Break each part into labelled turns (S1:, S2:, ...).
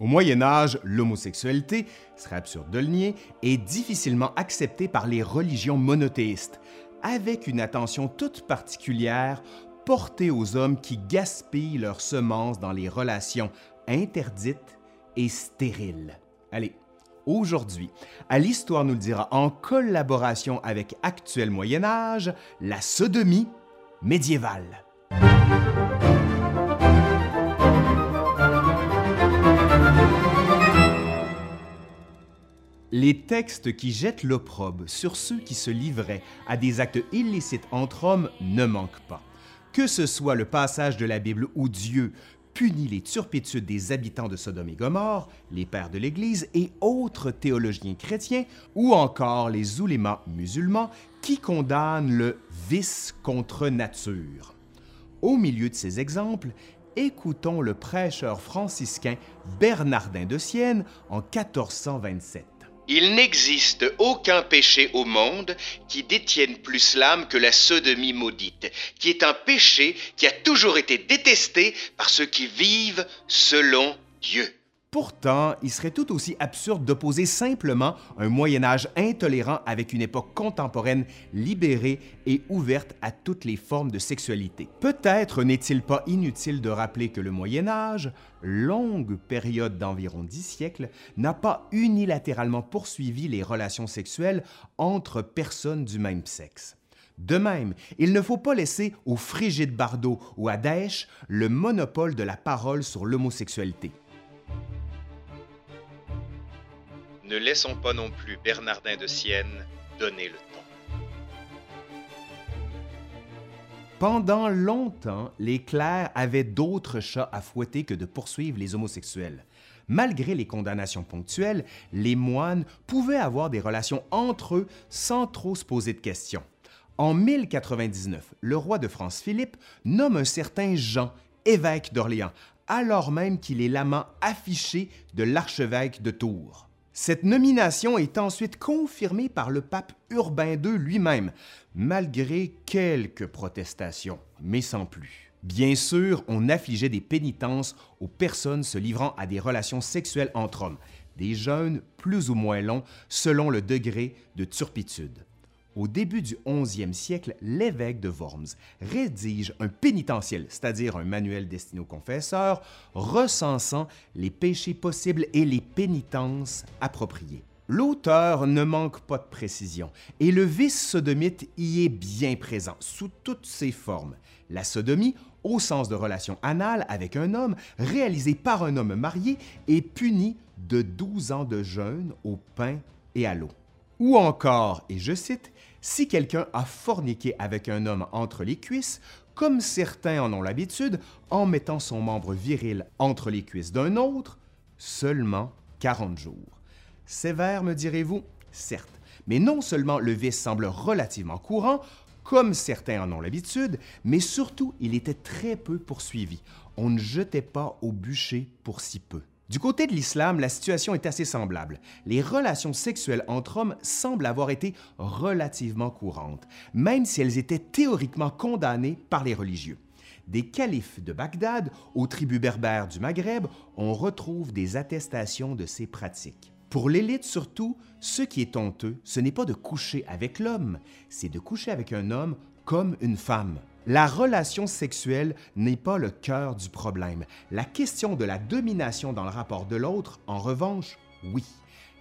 S1: Au Moyen Âge, l'homosexualité, serait absurde de le nier, est difficilement acceptée par les religions monothéistes, avec une attention toute particulière portée aux hommes qui gaspillent leurs semences dans les relations interdites et stériles. Allez, aujourd'hui, à l'Histoire nous le dira en collaboration avec Actuel Moyen Âge, la sodomie médiévale. Les textes qui jettent l'opprobre sur ceux qui se livraient à des actes illicites entre hommes ne manquent pas. Que ce soit le passage de la Bible où Dieu punit les turpitudes des habitants de Sodome et Gomorre, les pères de l'Église et autres théologiens chrétiens, ou encore les oulémas musulmans qui condamnent le vice contre nature. Au milieu de ces exemples, écoutons le prêcheur franciscain Bernardin de Sienne en 1427.
S2: Il n'existe aucun péché au monde qui détienne plus l'âme que la sodomie maudite, qui est un péché qui a toujours été détesté par ceux qui vivent selon Dieu.
S1: Pourtant, il serait tout aussi absurde d'opposer simplement un Moyen Âge intolérant avec une époque contemporaine libérée et ouverte à toutes les formes de sexualité. Peut-être n'est-il pas inutile de rappeler que le Moyen Âge, longue période d'environ dix siècles, n'a pas unilatéralement poursuivi les relations sexuelles entre personnes du même sexe. De même, il ne faut pas laisser au Frigide Bardot ou à Daesh le monopole de la parole sur l'homosexualité.
S2: Ne laissons pas non plus Bernardin de Sienne donner le ton.
S1: Pendant longtemps, les clercs avaient d'autres chats à fouetter que de poursuivre les homosexuels. Malgré les condamnations ponctuelles, les moines pouvaient avoir des relations entre eux sans trop se poser de questions. En 1099, le roi de France Philippe nomme un certain Jean, évêque d'Orléans, alors même qu'il est l'amant affiché de l'archevêque de Tours. Cette nomination est ensuite confirmée par le pape Urbain II lui-même, malgré quelques protestations, mais sans plus. Bien sûr, on affligeait des pénitences aux personnes se livrant à des relations sexuelles entre hommes, des jeûnes plus ou moins longs selon le degré de turpitude. Au début du 11e siècle, l'évêque de Worms rédige un pénitentiel, c'est-à-dire un manuel destiné aux confesseurs, recensant les péchés possibles et les pénitences appropriées. L'auteur ne manque pas de précision, et le vice sodomite y est bien présent, sous toutes ses formes. La sodomie, au sens de relation anale avec un homme, réalisée par un homme marié, est punie de 12 ans de jeûne au pain et à l'eau. Ou encore, et je cite, si quelqu'un a forniqué avec un homme entre les cuisses, comme certains en ont l'habitude, en mettant son membre viril entre les cuisses d'un autre, seulement 40 jours. Sévère, me direz-vous? Certes, mais non seulement le vice semble relativement courant, comme certains en ont l'habitude, mais surtout il était très peu poursuivi. On ne jetait pas au bûcher pour si peu. Du côté de l'islam, la situation est assez semblable. Les relations sexuelles entre hommes semblent avoir été relativement courantes, même si elles étaient théoriquement condamnées par les religieux. Des califes de Bagdad aux tribus berbères du Maghreb, on retrouve des attestations de ces pratiques. Pour l'élite surtout, ce qui est honteux, ce n'est pas de coucher avec l'homme, c'est de coucher avec un homme comme une femme. La relation sexuelle n'est pas le cœur du problème. La question de la domination dans le rapport de l'autre, en revanche, oui.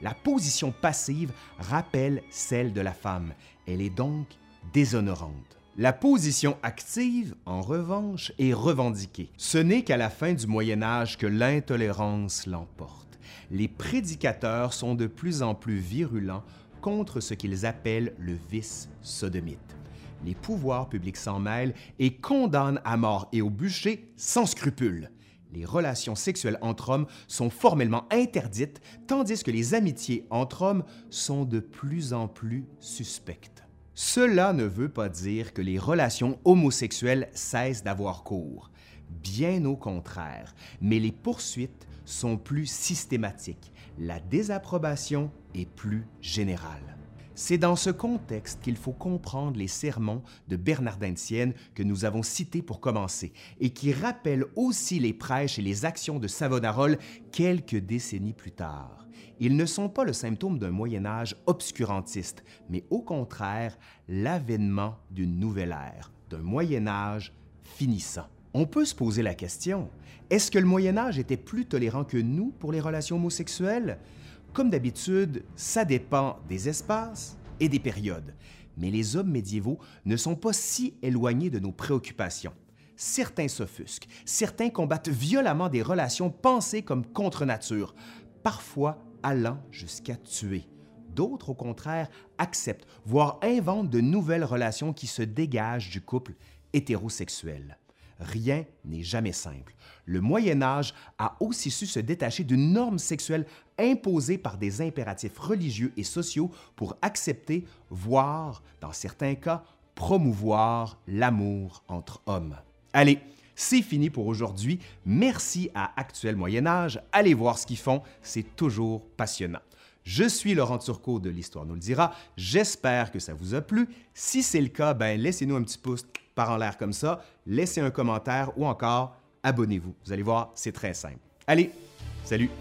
S1: La position passive rappelle celle de la femme. Elle est donc déshonorante. La position active, en revanche, est revendiquée. Ce n'est qu'à la fin du Moyen Âge que l'intolérance l'emporte. Les prédicateurs sont de plus en plus virulents contre ce qu'ils appellent le vice sodomite les pouvoirs publics s'en mêlent et condamnent à mort et au bûcher sans scrupule. Les relations sexuelles entre hommes sont formellement interdites, tandis que les amitiés entre hommes sont de plus en plus suspectes. Cela ne veut pas dire que les relations homosexuelles cessent d'avoir cours. Bien au contraire, mais les poursuites sont plus systématiques. La désapprobation est plus générale. C'est dans ce contexte qu'il faut comprendre les sermons de Bernardin de Sienne que nous avons cités pour commencer et qui rappellent aussi les prêches et les actions de Savonarole quelques décennies plus tard. Ils ne sont pas le symptôme d'un Moyen Âge obscurantiste, mais au contraire l'avènement d'une nouvelle ère, d'un Moyen Âge finissant. On peut se poser la question, est-ce que le Moyen Âge était plus tolérant que nous pour les relations homosexuelles? Comme d'habitude, ça dépend des espaces et des périodes, mais les hommes médiévaux ne sont pas si éloignés de nos préoccupations. Certains s'offusquent, certains combattent violemment des relations pensées comme contre nature, parfois allant jusqu'à tuer. D'autres, au contraire, acceptent, voire inventent de nouvelles relations qui se dégagent du couple hétérosexuel. Rien n'est jamais simple. Le Moyen Âge a aussi su se détacher d'une norme sexuelle imposée par des impératifs religieux et sociaux pour accepter, voire, dans certains cas, promouvoir l'amour entre hommes. Allez, c'est fini pour aujourd'hui. Merci à Actuel Moyen Âge. Allez voir ce qu'ils font, c'est toujours passionnant. Je suis Laurent Turcot de l'Histoire nous le dira. J'espère que ça vous a plu. Si c'est le cas, ben laissez-nous un petit pouce par en l'air comme ça, laissez un commentaire ou encore abonnez-vous. Vous allez voir, c'est très simple. Allez, salut!